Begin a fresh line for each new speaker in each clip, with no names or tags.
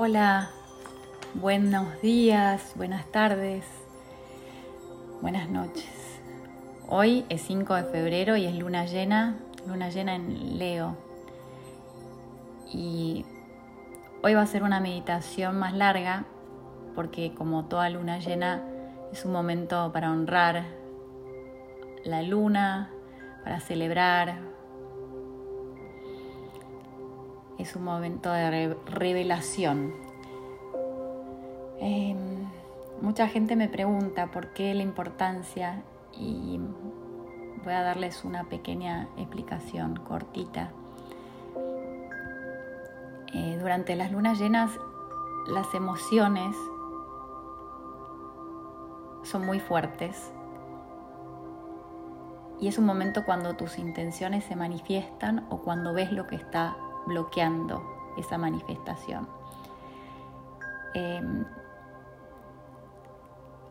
Hola, buenos días, buenas tardes, buenas noches. Hoy es 5 de febrero y es luna llena, luna llena en Leo. Y hoy va a ser una meditación más larga porque como toda luna llena es un momento para honrar la luna, para celebrar. Es un momento de revelación. Em, mucha gente me pregunta por qué la importancia y voy a darles una pequeña explicación cortita. Eh, durante las lunas llenas las emociones son muy fuertes y es un momento cuando tus intenciones se manifiestan o cuando ves lo que está bloqueando esa manifestación. Em,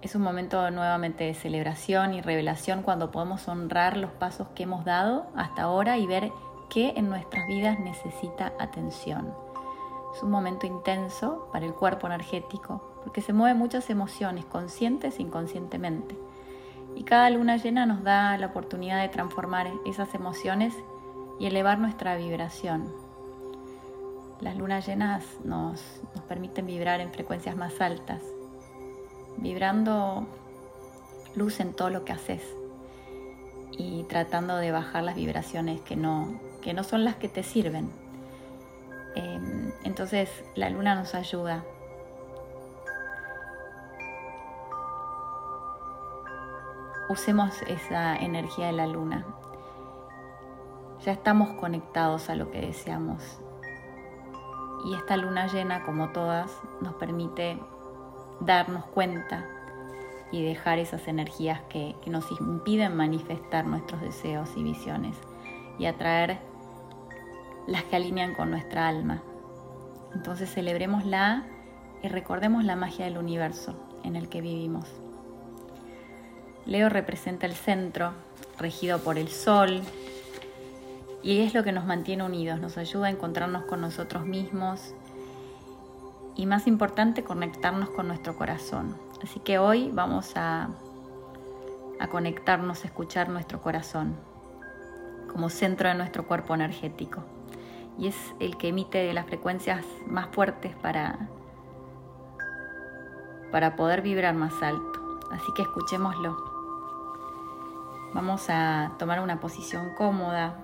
es un momento nuevamente de celebración y revelación cuando podemos honrar los pasos que hemos dado hasta ahora y ver qué en nuestras vidas necesita atención. Es un momento intenso para el cuerpo energético porque se mueven muchas emociones conscientes e inconscientemente. Y cada luna llena nos da la oportunidad de transformar esas emociones y elevar nuestra vibración. Las lunas llenas nos, nos permiten vibrar en frecuencias más altas, vibrando luz en todo lo que haces y tratando de bajar las vibraciones que no, que no son las que te sirven. Em, entonces la luna nos ayuda usemos esa energía de la luna. Ya estamos conectados a lo que deseamos. Y esta luna llena, como todas, nos permite darnos cuenta y dejar esas energías que, nos impiden manifestar nuestros deseos y visiones y atraer las que alinean con nuestra alma. Entonces celebremosla y recordemos la magia del universo en el que vivimos. Leo representa el centro, regido por el sol, y es lo que nos mantiene unidos, nos ayuda a encontrarnos con nosotros mismos y más importante, conectarnos con nuestro corazón. Así que hoy vamos a, a conectarnos, a escuchar nuestro corazón como centro de nuestro cuerpo energético. Y es el que emite las frecuencias más fuertes para, para poder vibrar más alto. Así que escuchémoslo. Vamos a tomar una posición cómoda.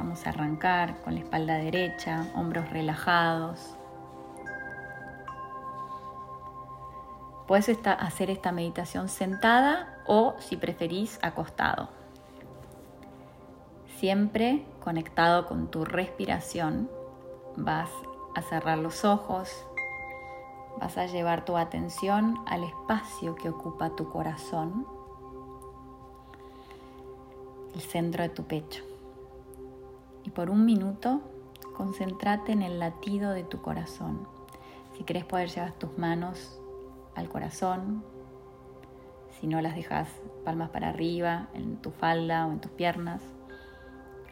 Vamos a arrancar con la espalda derecha, hombros relajados. Puedes hacer esta meditación sentada o, si preferís, acostado. Siempre conectado con tu respiración, vas a cerrar los ojos, vas a llevar tu atención al espacio que ocupa tu corazón el centro de tu pecho. Y por un minuto, concéntrate en el latido de tu corazón. Si querés poder llevar tus manos al corazón, si no las dejas palmas para arriba, en tu falda o en tus piernas,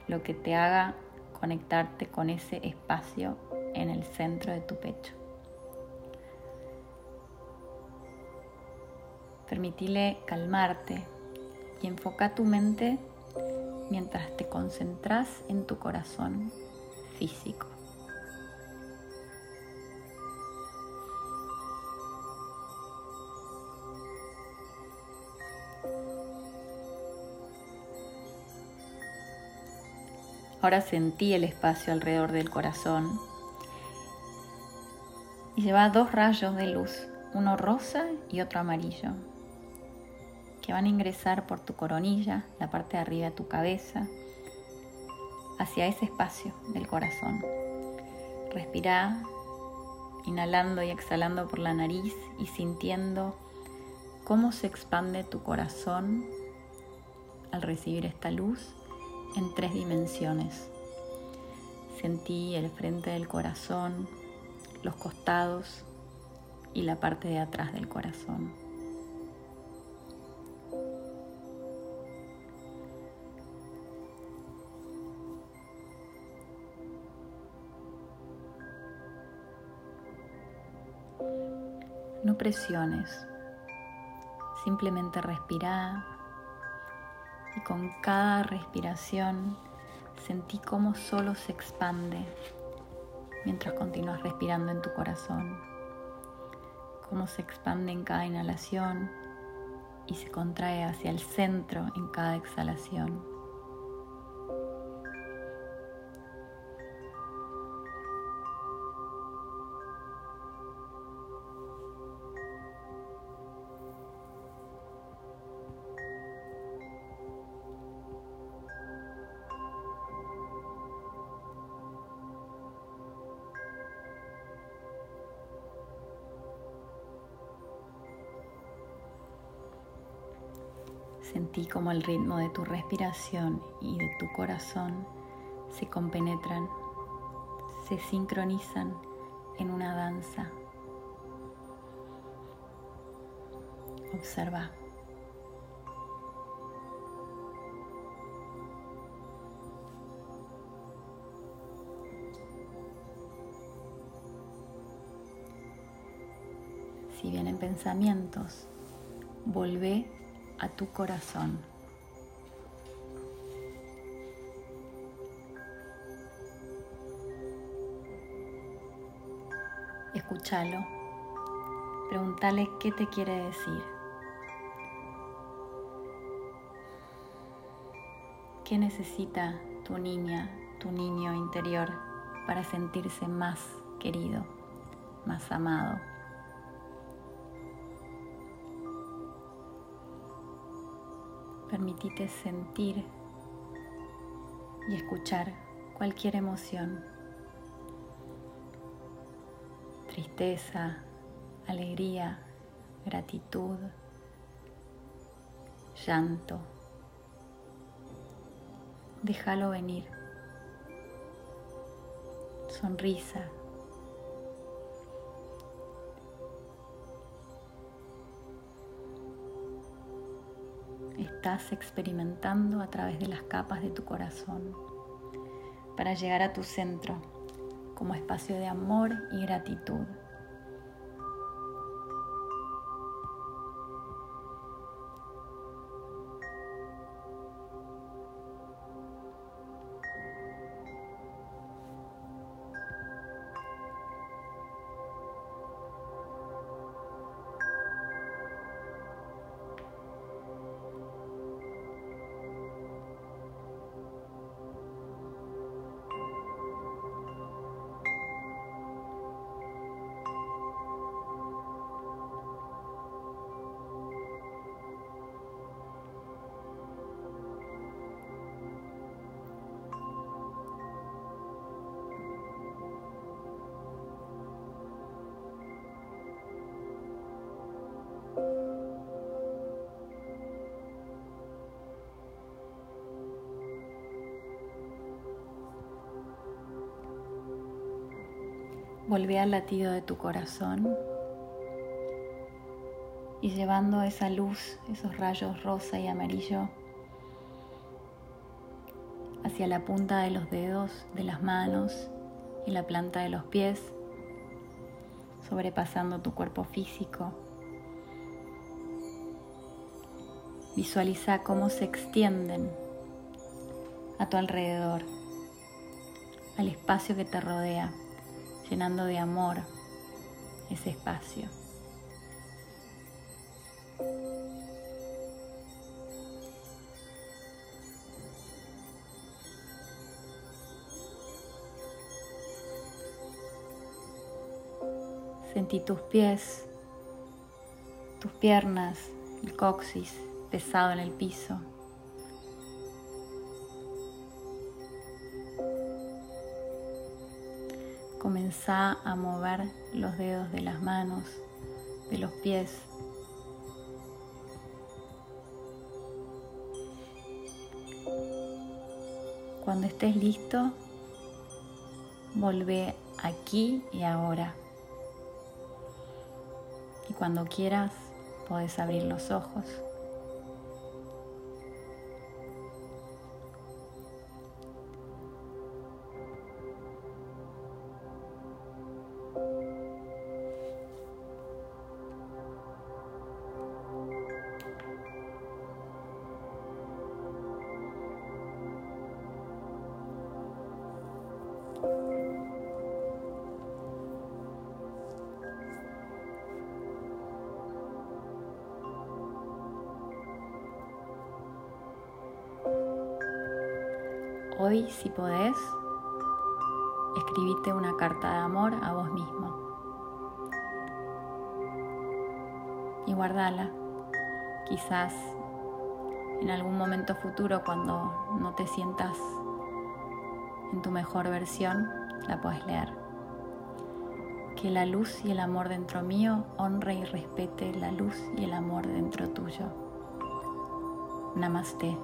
lo que te haga conectarte con ese espacio en el centro de tu pecho. Permitile calmarte y enfoca tu mente mientras te concentras en tu corazón físico. Ahora sentí el espacio alrededor del corazón y lleva dos rayos de luz, uno rosa y otro amarillo que van a ingresar por tu coronilla, la parte de arriba de tu cabeza, hacia ese espacio del corazón. Respira, inhalando y exhalando por la nariz y sintiendo cómo se expande tu corazón al recibir esta luz en tres dimensiones. Sentí el frente del corazón, los costados y la parte de atrás del corazón. No presiones, simplemente respira. Y con cada respiración sentí cómo solo se expande mientras continúas respirando en tu corazón, cómo se expande en cada inhalación y se contrae hacia el centro en cada exhalación. Sentí como el ritmo de tu respiración y de tu corazón se compenetran, se sincronizan en una danza. Observa. Si vienen pensamientos, volvé a tu corazón. Escúchalo. Pregúntale qué te quiere decir. ¿Qué necesita tu niña, tu niño interior para sentirse más querido, más amado? Permitite sentir y escuchar cualquier emoción. Tristeza, alegría, gratitud, llanto. Déjalo venir. Sonrisa, estás experimentando a través de las capas de tu corazón para llegar a tu centro como espacio de amor y gratitud. Volvé al latido de tu corazón y llevando esa luz, esos rayos rosa y amarillo hacia la punta de los dedos, de las manos y la planta de los pies, sobrepasando tu cuerpo físico. Visualiza cómo se extienden a tu alrededor, al espacio que te rodea llenando de amor ese espacio. Sentí tus pies, tus piernas, el coxis pesado en el piso. Comenzá a mover los dedos de las manos, de los pies. Cuando estés listo, volvé aquí y ahora. Y cuando quieras, puedes abrir los ojos. Hoy, si podés, escribite una carta de amor a vos mismo y guardala. Quizás en algún momento futuro, cuando no te sientas en tu mejor versión, la puedes leer. Que la luz y el amor dentro mío honre y respete la luz y el amor dentro tuyo. Namaste.